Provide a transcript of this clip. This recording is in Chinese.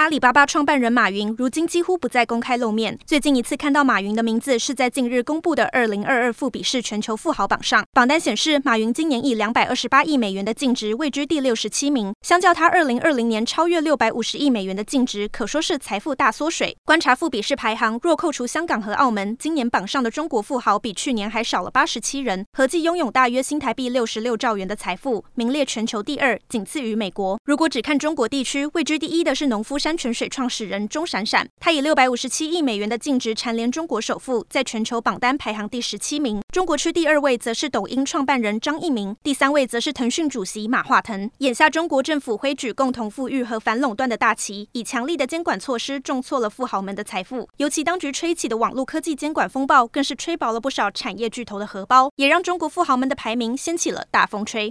阿里巴巴创办人马云如今几乎不再公开露面。最近一次看到马云的名字是在近日公布的二零二二富比士全球富豪榜上，榜单显示马云今年以两百二十八亿美元的净值位居第六十七名，相较他二零二零年超越六百五十亿美元的净值，可说是财富大缩水。观察富比士排行，若扣除香港和澳门，今年榜上的中国富豪比去年还少了八十七人，合计拥有大约新台币六十六兆元的财富，名列全球第二，仅次于美国。如果只看中国地区，位居第一的是农夫山。山泉水创始人钟闪闪，他以六百五十七亿美元的净值蝉联中国首富，在全球榜单排行第十七名。中国区第二位则是抖音创办人张一鸣，第三位则是腾讯主席马化腾。眼下中国政府挥举共同富裕和反垄断的大旗，以强力的监管措施重挫了富豪们的财富。尤其当局吹起的网络科技监管风暴，更是吹薄了不少产业巨头的荷包，也让中国富豪们的排名掀起了大风吹。